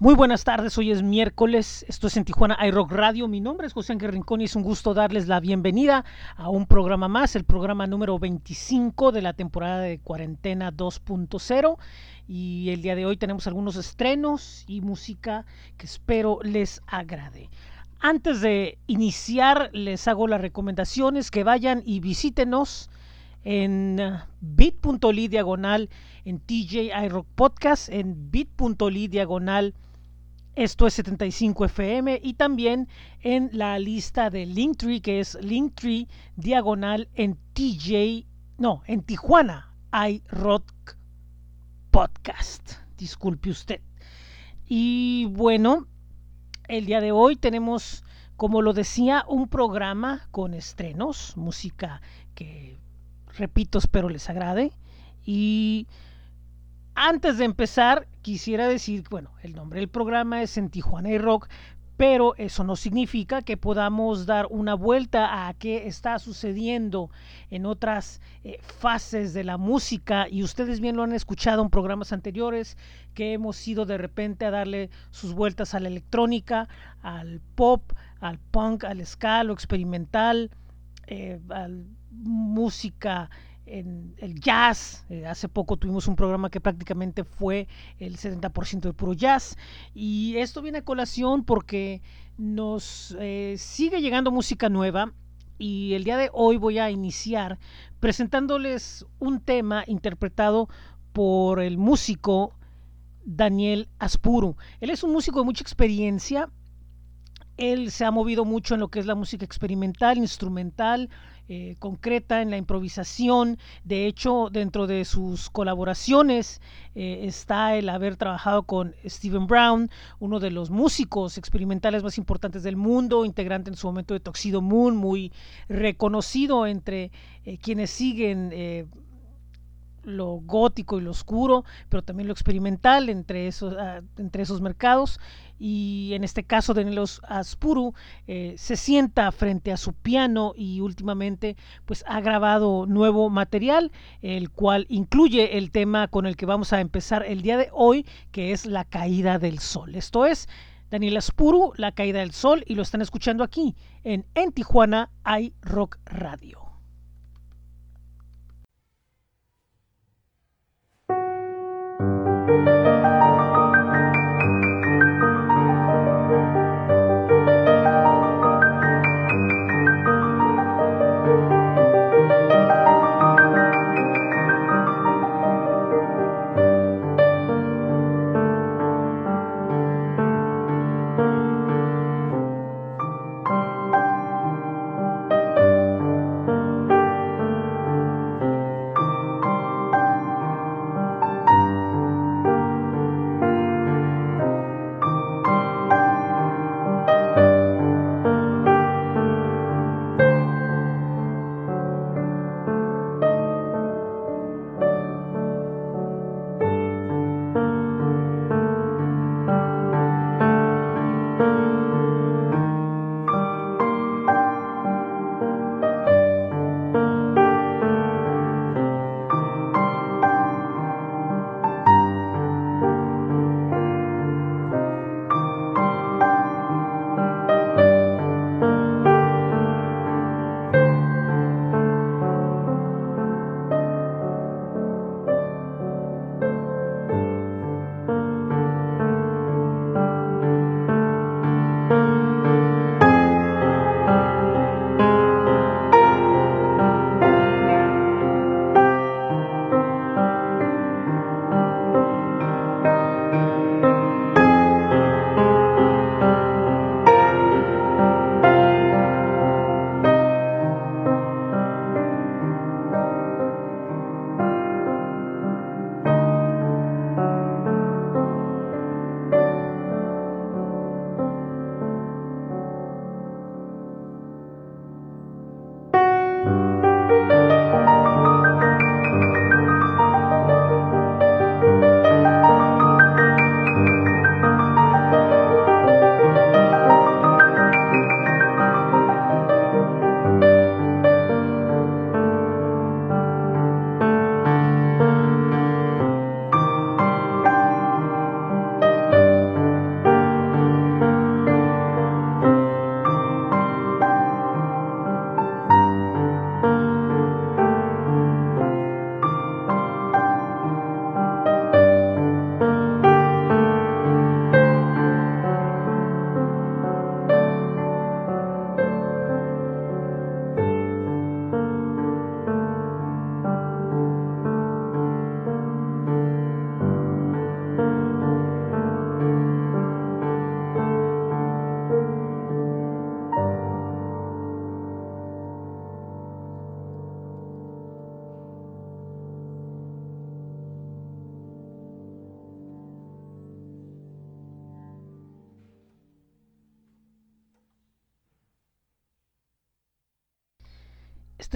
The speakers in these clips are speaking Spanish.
Muy buenas tardes, hoy es miércoles, esto es en Tijuana iRock Radio, mi nombre es José Ángel Rincón y es un gusto darles la bienvenida a un programa más, el programa número 25 de la temporada de cuarentena 2.0 y el día de hoy tenemos algunos estrenos y música que espero les agrade. Antes de iniciar les hago las recomendaciones que vayan y visítenos en bit.ly diagonal en TJ iRock Podcast, en bit.ly diagonal esto es 75 FM y también en la lista de Linktree, que es Linktree diagonal en TJ, no, en Tijuana iRock Podcast. Disculpe usted. Y bueno, el día de hoy tenemos, como lo decía, un programa con estrenos, música que, repito, espero les agrade. Y antes de empezar, quisiera decir, bueno, el nombre del programa es en Tijuana y Rock, pero eso no significa que podamos dar una vuelta a qué está sucediendo en otras eh, fases de la música. Y ustedes bien lo han escuchado en programas anteriores que hemos ido de repente a darle sus vueltas a la electrónica, al pop, al punk, al ska, lo experimental, eh, a música en el jazz. Eh, hace poco tuvimos un programa que prácticamente fue el 70% de puro jazz. Y esto viene a colación porque nos eh, sigue llegando música nueva. Y el día de hoy voy a iniciar presentándoles un tema interpretado por el músico Daniel Aspuru. Él es un músico de mucha experiencia. Él se ha movido mucho en lo que es la música experimental, instrumental, eh, concreta en la improvisación. De hecho, dentro de sus colaboraciones eh, está el haber trabajado con Stephen Brown, uno de los músicos experimentales más importantes del mundo, integrante en su momento de Toxido Moon, muy reconocido entre eh, quienes siguen lo gótico y lo oscuro, pero también lo experimental entre esos, ah, entre esos mercados. Y en este caso, Daniel Aspuru eh, se sienta frente a su piano y últimamente pues ha grabado nuevo material, el cual incluye el tema con el que vamos a empezar el día de hoy, que es la caída del sol. Esto es Daniel Aspuru, la caída del sol, y lo están escuchando aquí en En Tijuana hay Rock Radio.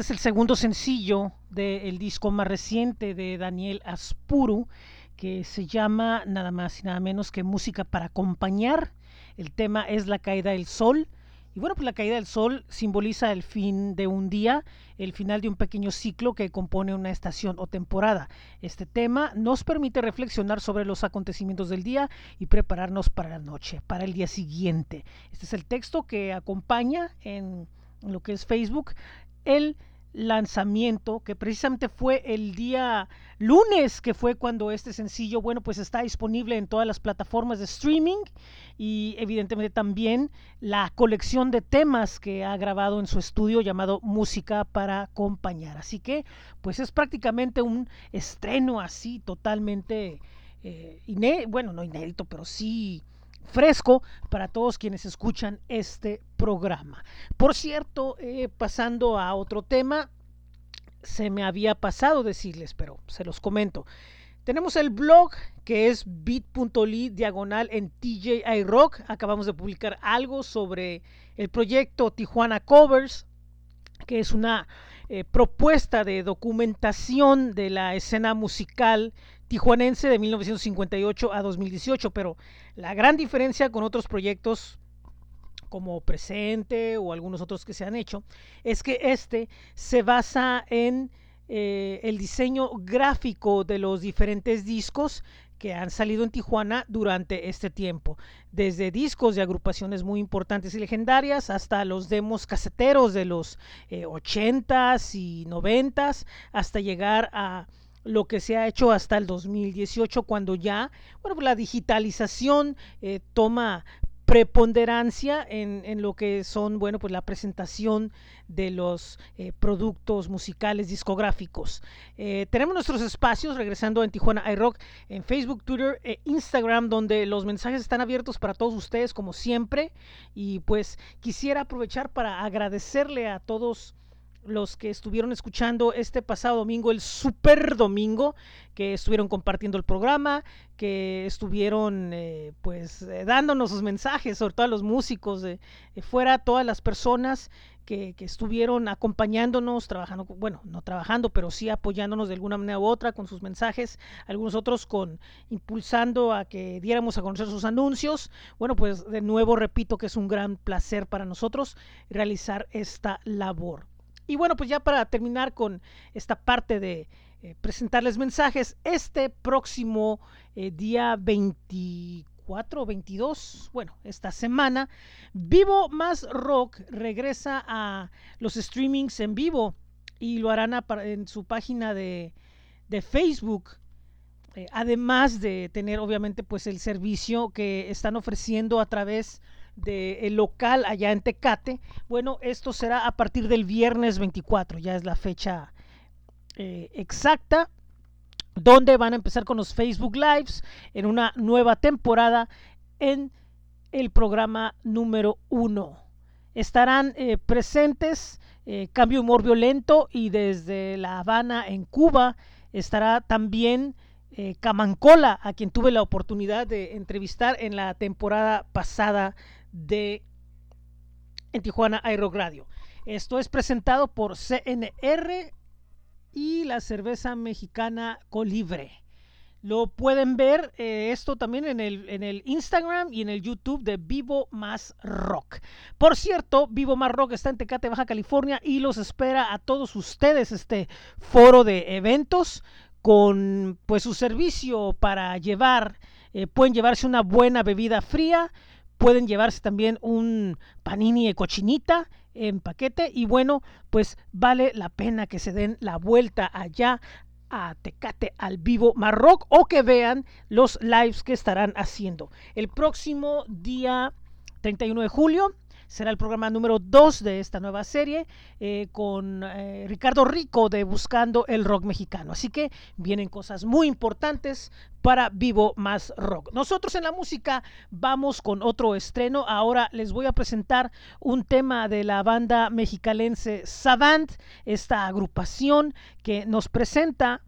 Es el segundo sencillo del disco más reciente de Daniel Aspuru, que se llama nada más y nada menos que Música para acompañar. El tema es La caída del sol. Y bueno, pues la caída del sol simboliza el fin de un día, el final de un pequeño ciclo que compone una estación o temporada. Este tema nos permite reflexionar sobre los acontecimientos del día y prepararnos para la noche, para el día siguiente. Este es el texto que acompaña en lo que es Facebook el lanzamiento que precisamente fue el día lunes que fue cuando este sencillo bueno pues está disponible en todas las plataformas de streaming y evidentemente también la colección de temas que ha grabado en su estudio llamado música para acompañar. Así que pues es prácticamente un estreno así totalmente eh, bueno no inédito pero sí fresco para todos quienes escuchan este programa. Por cierto, eh, pasando a otro tema, se me había pasado decirles, pero se los comento. Tenemos el blog que es bit.ly diagonal en TJI Rock. Acabamos de publicar algo sobre el proyecto Tijuana Covers, que es una eh, propuesta de documentación de la escena musical tijuanense de 1958 a 2018, pero la gran diferencia con otros proyectos como Presente o algunos otros que se han hecho es que este se basa en eh, el diseño gráfico de los diferentes discos que han salido en Tijuana durante este tiempo, desde discos de agrupaciones muy importantes y legendarias hasta los demos caseteros de los 80s eh, y 90s, hasta llegar a lo que se ha hecho hasta el 2018 cuando ya bueno pues la digitalización eh, toma preponderancia en, en, lo que son, bueno, pues la presentación de los eh, productos musicales discográficos. Eh, tenemos nuestros espacios, regresando en Tijuana iRock, en Facebook, Twitter e Instagram, donde los mensajes están abiertos para todos ustedes, como siempre. Y pues quisiera aprovechar para agradecerle a todos los que estuvieron escuchando este pasado domingo, el super domingo, que estuvieron compartiendo el programa, que estuvieron eh, pues eh, dándonos sus mensajes, sobre todo a los músicos de, fuera, todas las personas que, que, estuvieron acompañándonos, trabajando, bueno, no trabajando, pero sí apoyándonos de alguna manera u otra con sus mensajes, algunos otros con impulsando a que diéramos a conocer sus anuncios. Bueno, pues de nuevo repito que es un gran placer para nosotros realizar esta labor. Y bueno, pues ya para terminar con esta parte de eh, presentarles mensajes, este próximo eh, día 24 o 22, bueno, esta semana, Vivo Más Rock regresa a los streamings en vivo y lo harán en su página de, de Facebook. Eh, además de tener obviamente pues el servicio que están ofreciendo a través del local allá en Tecate. Bueno, esto será a partir del viernes 24, ya es la fecha eh, exacta, donde van a empezar con los Facebook Lives en una nueva temporada en el programa número uno. Estarán eh, presentes eh, Cambio Humor Violento y desde La Habana en Cuba estará también Camancola, a quien tuve la oportunidad de entrevistar en la temporada pasada de en Tijuana Aero Radio. Esto es presentado por CNR y la cerveza mexicana Colibre. Lo pueden ver eh, esto también en el, en el Instagram y en el YouTube de Vivo Más Rock. Por cierto, Vivo Más Rock está en Tecate, Baja California y los espera a todos ustedes este foro de eventos con pues su servicio para llevar, eh, pueden llevarse una buena bebida fría, pueden llevarse también un panini de cochinita en paquete y bueno, pues vale la pena que se den la vuelta allá a Tecate al vivo Marroc o que vean los lives que estarán haciendo. El próximo día 31 de julio será el programa número 2 de esta nueva serie eh, con eh, Ricardo Rico de Buscando el Rock Mexicano. Así que vienen cosas muy importantes para Vivo Más Rock. Nosotros en la música vamos con otro estreno. Ahora les voy a presentar un tema de la banda mexicalense Savant, esta agrupación que nos presenta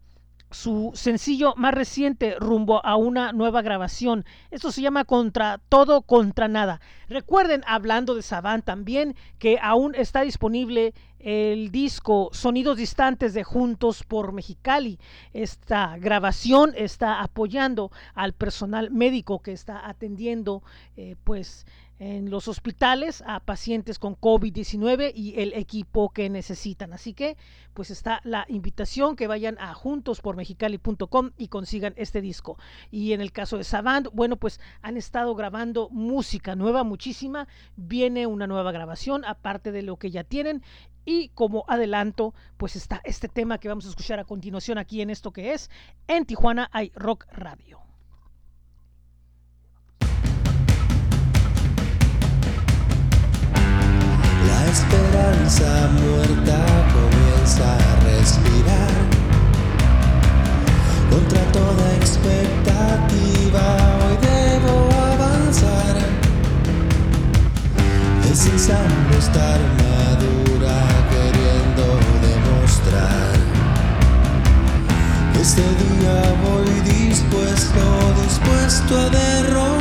su sencillo más reciente rumbo a una nueva grabación. Esto se llama Contra todo, contra nada. Recuerden, hablando de Savant también, que aún está disponible el disco Sonidos Distantes de Juntos por Mexicali. Esta grabación está apoyando al personal médico que está atendiendo eh, pues en los hospitales a pacientes con COVID-19 y el equipo que necesitan. Así que pues está la invitación que vayan a juntospormexicali.com y consigan este disco. Y en el caso de Savant, bueno, pues han estado grabando música nueva, muchísima. Viene una nueva grabación, aparte de lo que ya tienen. Y como adelanto, pues está este tema que vamos a escuchar a continuación aquí en esto que es En Tijuana hay Rock Radio. Esperanza muerta comienza a respirar. Contra toda expectativa hoy debo avanzar. Es insano estar madura queriendo demostrar. Este día voy dispuesto, dispuesto a derrotar.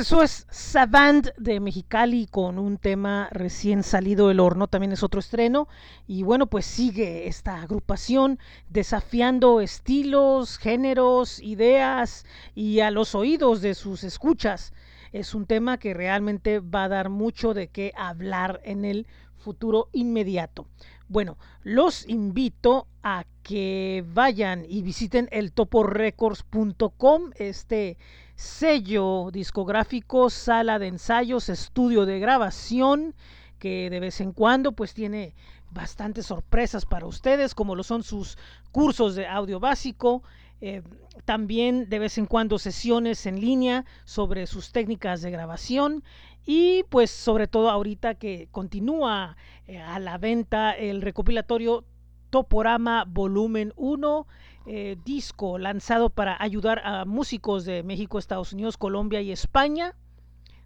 Eso es Savant de Mexicali con un tema recién salido del horno, también es otro estreno. Y bueno, pues sigue esta agrupación desafiando estilos, géneros, ideas y a los oídos de sus escuchas. Es un tema que realmente va a dar mucho de qué hablar en el futuro inmediato. Bueno, los invito a que vayan y visiten el toporecords.com, este sello discográfico, sala de ensayos, estudio de grabación, que de vez en cuando pues tiene bastantes sorpresas para ustedes, como lo son sus cursos de audio básico, eh, también de vez en cuando sesiones en línea sobre sus técnicas de grabación y pues sobre todo ahorita que continúa eh, a la venta el recopilatorio Toporama Volumen 1, eh, disco lanzado para ayudar a músicos de México, Estados Unidos, Colombia y España,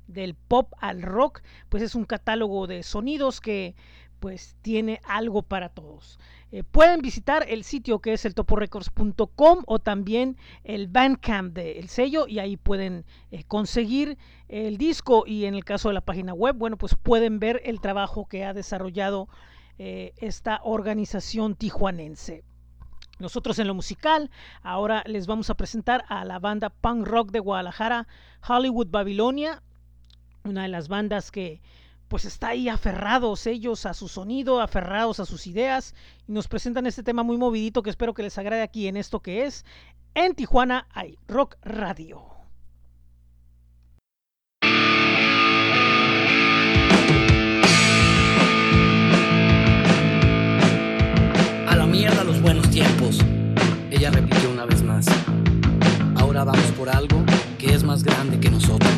del pop al rock, pues es un catálogo de sonidos que pues tiene algo para todos. Eh, pueden visitar el sitio que es el toporecords.com o también el Bandcamp del sello y ahí pueden eh, conseguir el disco y en el caso de la página web, bueno, pues pueden ver el trabajo que ha desarrollado esta organización tijuanense. Nosotros en lo musical, ahora les vamos a presentar a la banda punk rock de Guadalajara, Hollywood Babilonia, una de las bandas que pues está ahí aferrados ellos a su sonido, aferrados a sus ideas y nos presentan este tema muy movidito que espero que les agrade aquí en esto que es En Tijuana hay Rock Radio. buenos tiempos, ella repitió una vez más. Ahora vamos por algo que es más grande que nosotros.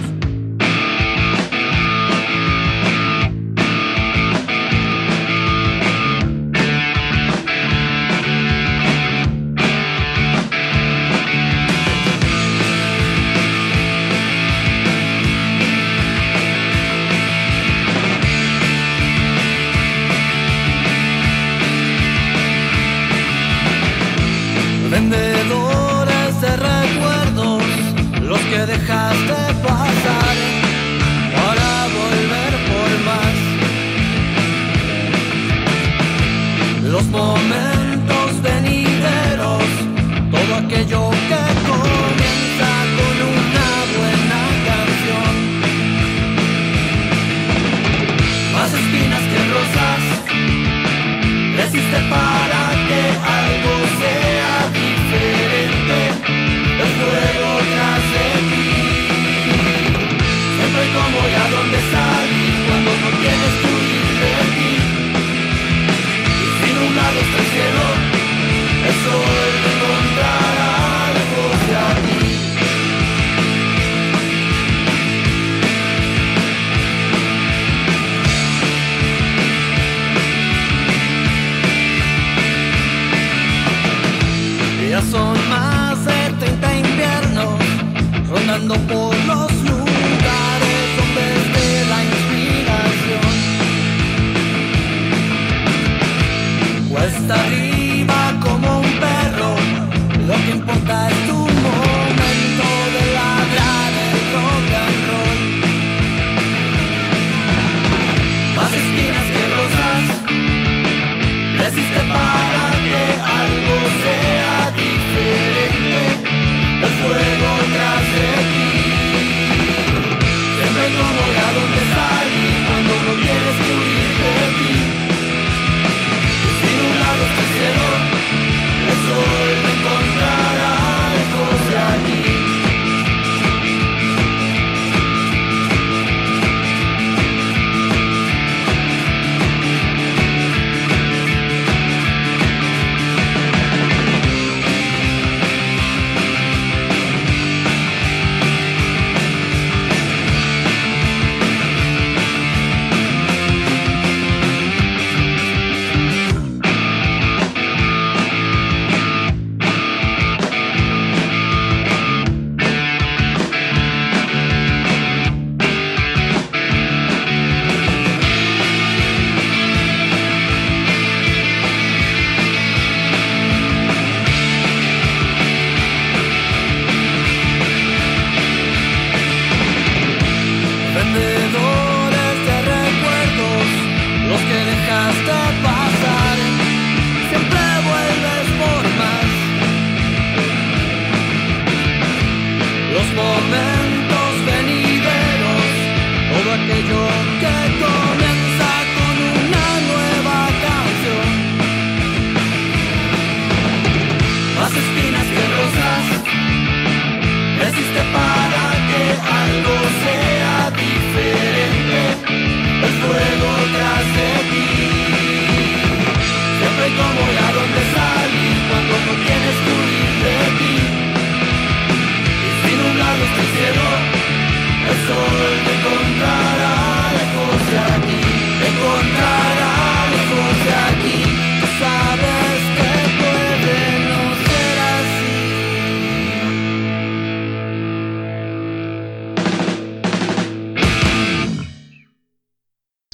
moment.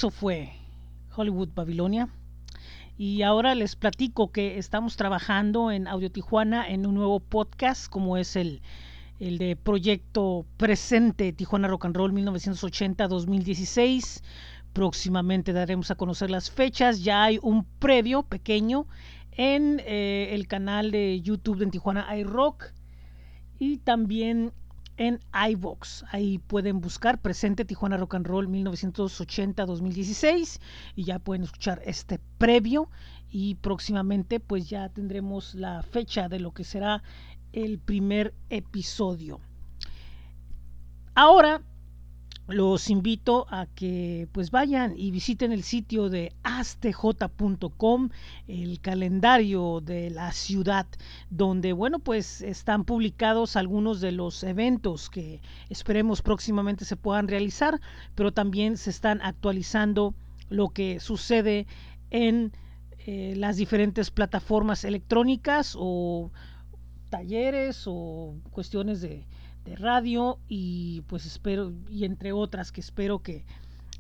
Eso fue Hollywood Babilonia. Y ahora les platico que estamos trabajando en Audio Tijuana en un nuevo podcast como es el, el de Proyecto Presente Tijuana Rock and Roll 1980-2016. Próximamente daremos a conocer las fechas. Ya hay un previo pequeño en eh, el canal de YouTube de Tijuana iRock y también en iVox. Ahí pueden buscar Presente Tijuana Rock and Roll 1980-2016 y ya pueden escuchar este previo y próximamente pues ya tendremos la fecha de lo que será el primer episodio. Ahora los invito a que pues vayan y visiten el sitio de astj.com, el calendario de la ciudad, donde bueno pues están publicados algunos de los eventos que esperemos próximamente se puedan realizar, pero también se están actualizando lo que sucede en eh, las diferentes plataformas electrónicas o talleres o cuestiones de, de radio y pues espero y entre otras que espero que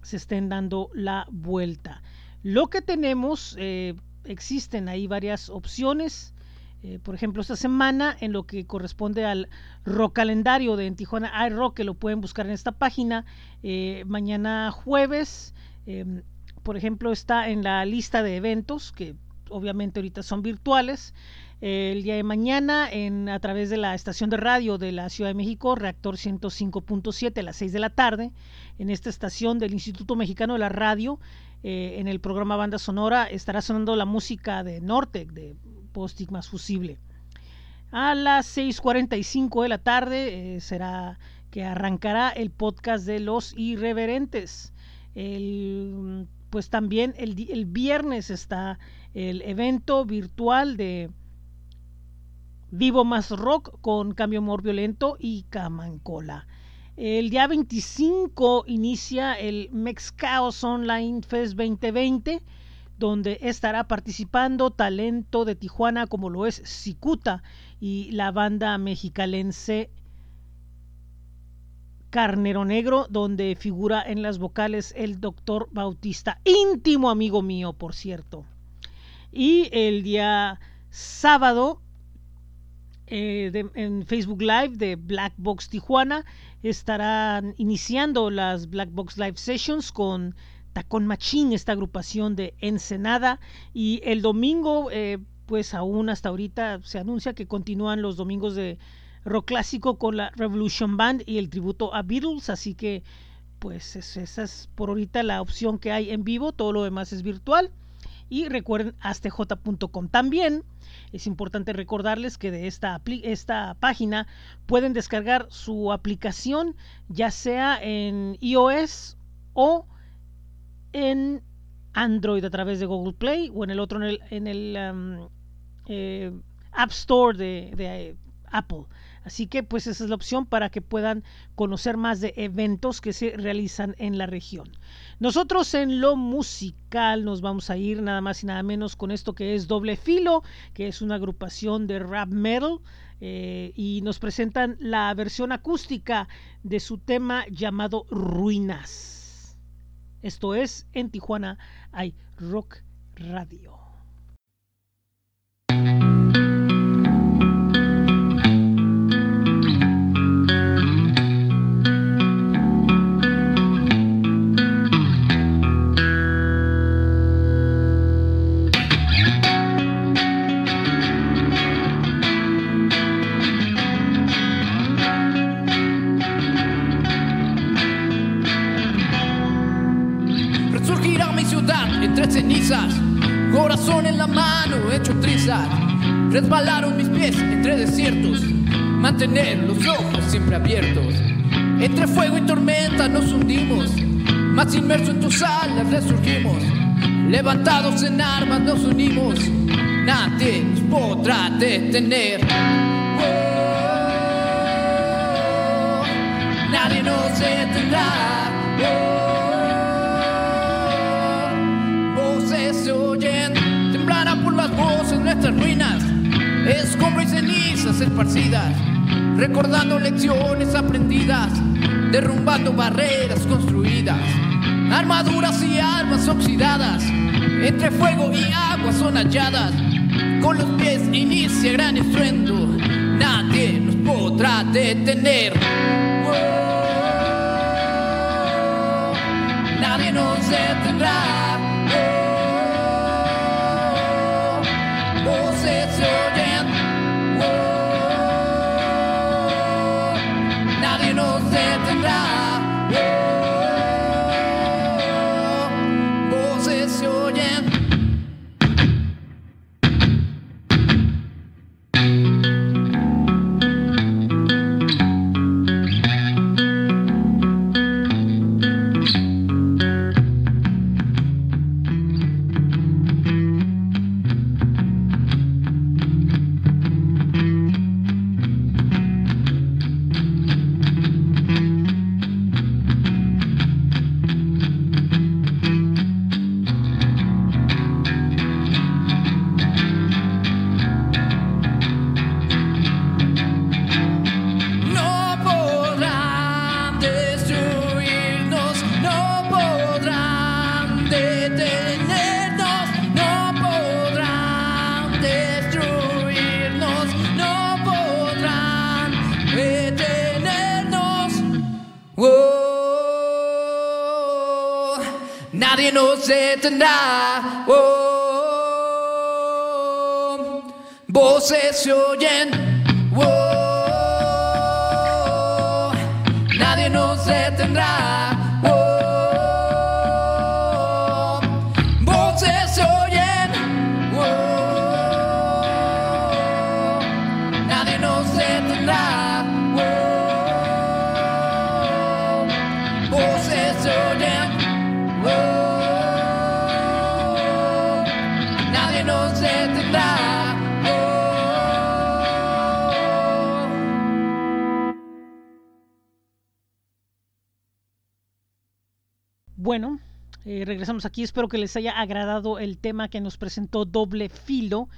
se estén dando la vuelta. Lo que tenemos, eh, existen ahí varias opciones. Eh, por ejemplo, esta semana en lo que corresponde al rock calendario de en Tijuana iRock, que lo pueden buscar en esta página. Eh, mañana jueves, em, por ejemplo, está en la lista de eventos, que obviamente ahorita son virtuales el día de mañana en, a través de la estación de radio de la Ciudad de México, Reactor 105.7 a las 6 de la tarde, en esta estación del Instituto Mexicano de la Radio, eh, en el programa Banda Sonora, estará sonando la música de Nortec, de Postic más fusible. A las 6.45 de la tarde eh, será que arrancará el podcast de Los Irreverentes. El, pues también el, el viernes está el evento virtual de Vivo Más Rock con Cambio Humor Violento y Camancola. El día 25 inicia el Mexcaos Online Fest 2020, donde estará participando talento de Tijuana como lo es Cicuta y la banda mexicalense Carnero Negro, donde figura en las vocales el doctor Bautista, íntimo amigo mío, por cierto. Y el día sábado eh, en Facebook Live de Black Box Tijuana. Estarán iniciando las Black Box Live Sessions con Tacón Machín, esta agrupación de Ensenada. Y el domingo, eh, pues aún hasta ahorita se anuncia que continúan los domingos de rock clásico con la Revolution Band y el tributo a Beatles. Así que, pues esa es por ahorita la opción que hay en vivo. Todo lo demás es virtual. Y recuerden astj.com. También es importante recordarles que de esta, esta página pueden descargar su aplicación ya sea en iOS o en Android a través de Google Play o en el otro en el, um, eh, App Store de, de Apple. Así que pues esa es la opción para que puedan conocer más de eventos que se realizan en la región. Nosotros en lo musical nos vamos a ir nada más y nada menos con esto que es Doble Filo, que es una agrupación de rap metal. Eh, y nos presentan la versión acústica de su tema llamado Ruinas. Esto es en Tijuana hay Rock Radio. Entre fuego y tormenta nos hundimos, más inmerso en tus alas resurgimos. Levantados en armas nos unimos, nadie nos podrá detener. Oh, nadie nos detendrá. nuestras ruinas, escombro y cenizas esparcidas, recordando lecciones aprendidas, derrumbando barreras construidas, armaduras y armas oxidadas, entre fuego y agua son halladas, con los pies inicia gran estruendo, nadie nos podrá detener. nadie nos detendrá. Nadie nos detendrá. Oh, voces se oyen. Bueno, eh, regresamos aquí. Espero que les haya agradado el tema que nos presentó Doble Filo.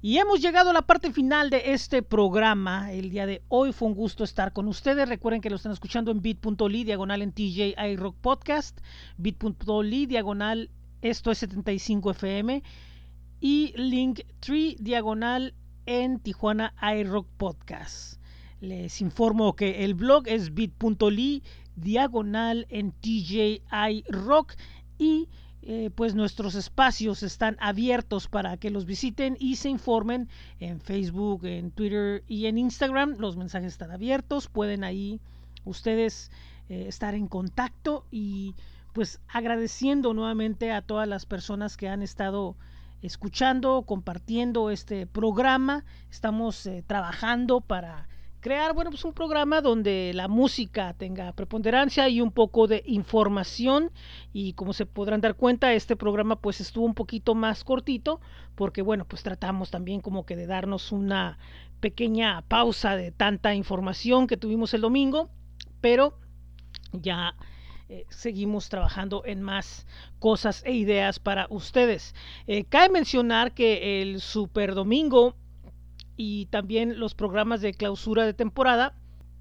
Y hemos llegado a la parte final de este programa. El día de hoy fue un gusto estar con ustedes. Recuerden que lo están escuchando en bit.ly diagonal en TJ iRock Podcast, bit.ly diagonal esto es 75 FM y Linktree diagonal en Tijuana iRock Podcast. Les informo que el blog es bit.ly diagonal en TJ iRock y eh, pues nuestros espacios están abiertos para que los visiten y se informen en Facebook, en Twitter y en Instagram. Los mensajes están abiertos, pueden ahí ustedes eh, estar en contacto y pues agradeciendo nuevamente a todas las personas que han estado escuchando, compartiendo este programa. Estamos eh, trabajando para crear, bueno, pues un programa donde la música tenga preponderancia y un poco de información y como se podrán dar cuenta, este programa pues estuvo un poquito más cortito porque bueno, pues tratamos también como que de darnos una pequeña pausa de tanta información que tuvimos el domingo, pero ya eh, seguimos trabajando en más cosas e ideas para ustedes. Eh, cabe mencionar que el Super Domingo y también los programas de clausura de temporada,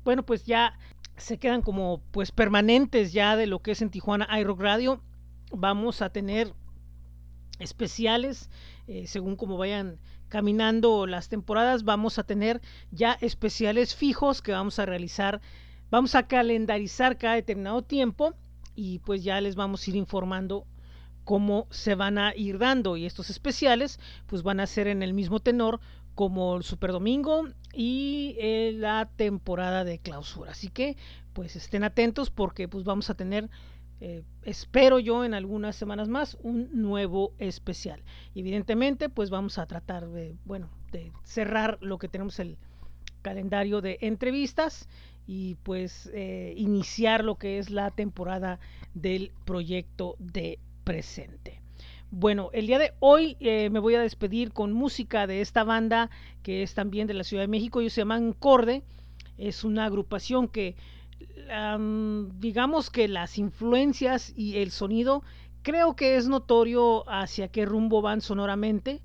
bueno, pues ya se quedan como pues permanentes ya de lo que es en Tijuana iRock Radio. Vamos a tener especiales eh, según como vayan caminando las temporadas, vamos a tener ya especiales fijos que vamos a realizar, vamos a calendarizar cada determinado tiempo y pues ya les vamos a ir informando cómo se van a ir dando y estos especiales pues van a ser en el mismo tenor como el Super Domingo y eh, la temporada de clausura. Así que pues estén atentos porque pues vamos a tener, eh, espero yo en algunas semanas más, un nuevo especial. Evidentemente pues vamos a tratar de, bueno, de cerrar lo que tenemos el calendario de entrevistas y pues eh, iniciar lo que es la temporada del proyecto de presente. Bueno, el día de hoy eh, me voy a despedir con música de esta banda que es también de la Ciudad de México. Ellos se llaman Corde. Es una agrupación que, digamos que las influencias y el sonido, creo que es notorio hacia qué rumbo van sonoramente.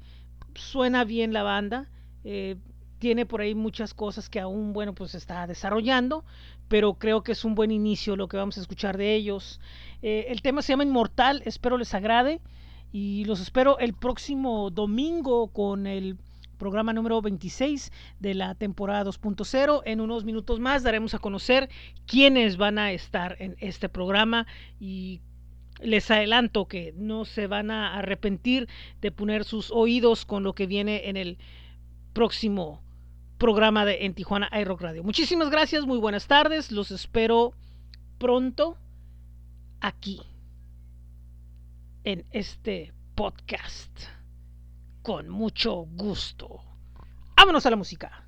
Suena bien la banda. Eh, tiene por ahí muchas cosas que aún, bueno, pues está desarrollando, pero creo que es un buen inicio lo que vamos a escuchar de ellos. Eh, el tema se llama Inmortal, espero les agrade y los espero el próximo domingo con el programa número 26 de la temporada 2.0. En unos minutos más daremos a conocer quiénes van a estar en este programa y les adelanto que no se van a arrepentir de poner sus oídos con lo que viene en el próximo programa de En Tijuana iRock Radio. Muchísimas gracias, muy buenas tardes, los espero pronto aquí en este podcast con mucho gusto. Vámonos a la música.